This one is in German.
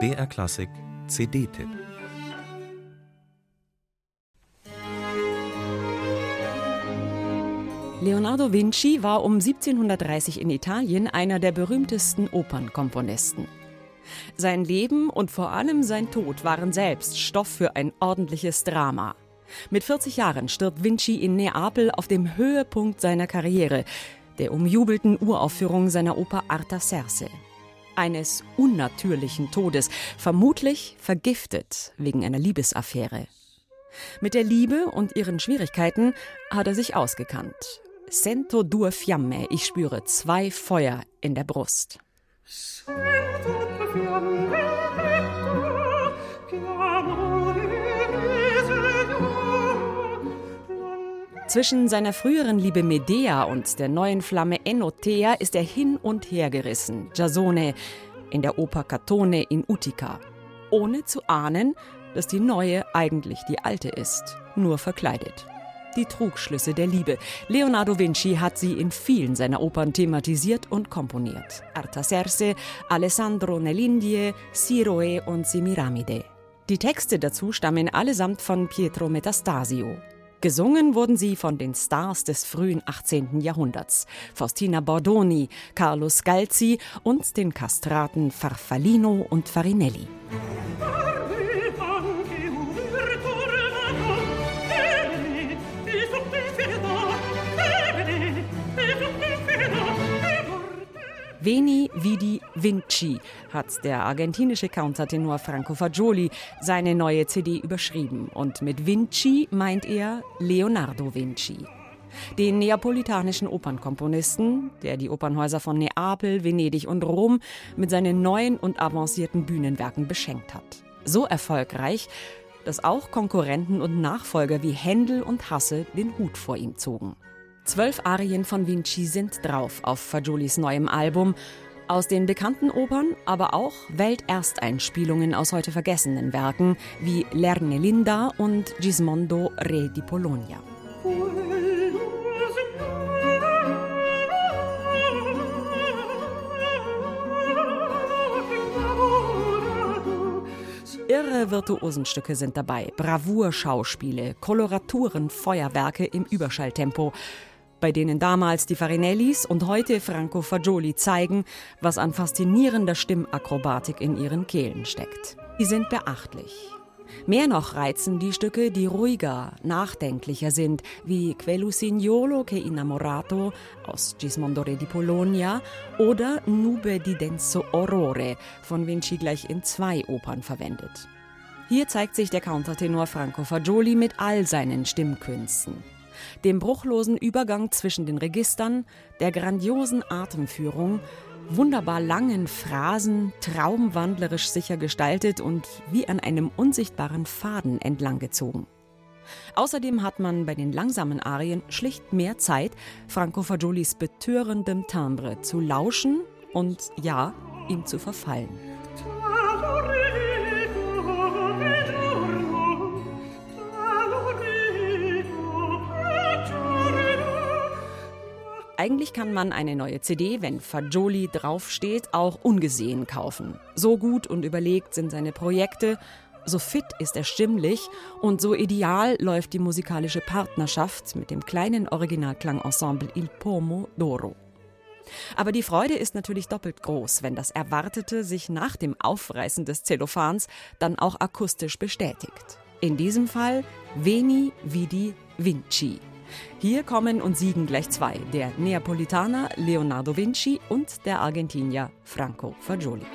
BR Klassik CD-Tipp Leonardo Vinci war um 1730 in Italien einer der berühmtesten Opernkomponisten. Sein Leben und vor allem sein Tod waren selbst Stoff für ein ordentliches Drama. Mit 40 Jahren stirbt Vinci in Neapel auf dem Höhepunkt seiner Karriere, der umjubelten Uraufführung seiner Oper Artaserse. Eines unnatürlichen Todes, vermutlich vergiftet wegen einer Liebesaffäre. Mit der Liebe und ihren Schwierigkeiten hat er sich ausgekannt. Sento due fiamme, ich spüre zwei Feuer in der Brust. Sento due fiamme. Zwischen seiner früheren Liebe Medea und der neuen Flamme Enotea ist er hin und her gerissen, Jasone, in der Oper Catone in Utica, ohne zu ahnen, dass die neue eigentlich die alte ist, nur verkleidet. Die Trugschlüsse der Liebe. Leonardo Vinci hat sie in vielen seiner Opern thematisiert und komponiert. Artaserse, Alessandro Nell'Indie, Siroe und Semiramide. Die Texte dazu stammen allesamt von Pietro Metastasio. Gesungen wurden sie von den Stars des frühen 18. Jahrhunderts: Faustina Bordoni, Carlo Scalzi und den Kastraten Farfallino und Farinelli. Veni Vidi Vinci hat der argentinische Countertenor Franco Fagioli seine neue CD überschrieben und mit Vinci meint er Leonardo Vinci. Den neapolitanischen Opernkomponisten, der die Opernhäuser von Neapel, Venedig und Rom mit seinen neuen und avancierten Bühnenwerken beschenkt hat. So erfolgreich, dass auch Konkurrenten und Nachfolger wie Händel und Hasse den Hut vor ihm zogen. Zwölf Arien von Vinci sind drauf auf Fagiolis neuem Album. Aus den bekannten Opern, aber auch Weltersteinspielungen aus heute vergessenen Werken wie L'Ernelinda und Gismondo Re di Polonia. Irre Virtuosenstücke sind dabei, Bravour-Schauspiele, Koloraturen, Feuerwerke im Überschalltempo bei denen damals die Farinellis und heute Franco Fagioli zeigen, was an faszinierender Stimmakrobatik in ihren Kehlen steckt. Die sind beachtlich. Mehr noch reizen die Stücke, die ruhiger, nachdenklicher sind, wie Quellusignolo che innamorato aus Gismondo Re di Polonia oder Nube di denso orrore von Vinci gleich in zwei Opern verwendet. Hier zeigt sich der Countertenor Franco Fagioli mit all seinen Stimmkünsten dem bruchlosen Übergang zwischen den Registern, der grandiosen Atemführung, wunderbar langen Phrasen, traumwandlerisch sicher gestaltet und wie an einem unsichtbaren Faden entlanggezogen. Außerdem hat man bei den langsamen Arien schlicht mehr Zeit, Franco Fagiolis betörendem Timbre zu lauschen und ja, ihm zu verfallen. Eigentlich kann man eine neue CD, wenn Fagioli draufsteht, auch ungesehen kaufen. So gut und überlegt sind seine Projekte, so fit ist er stimmlich und so ideal läuft die musikalische Partnerschaft mit dem kleinen Originalklangensemble Il Pomo d'Oro. Aber die Freude ist natürlich doppelt groß, wenn das Erwartete sich nach dem Aufreißen des Zellophans dann auch akustisch bestätigt. In diesem Fall Veni Vidi Vinci. Hier kommen und siegen gleich zwei, der Neapolitaner Leonardo Vinci und der Argentinier Franco Fagioli.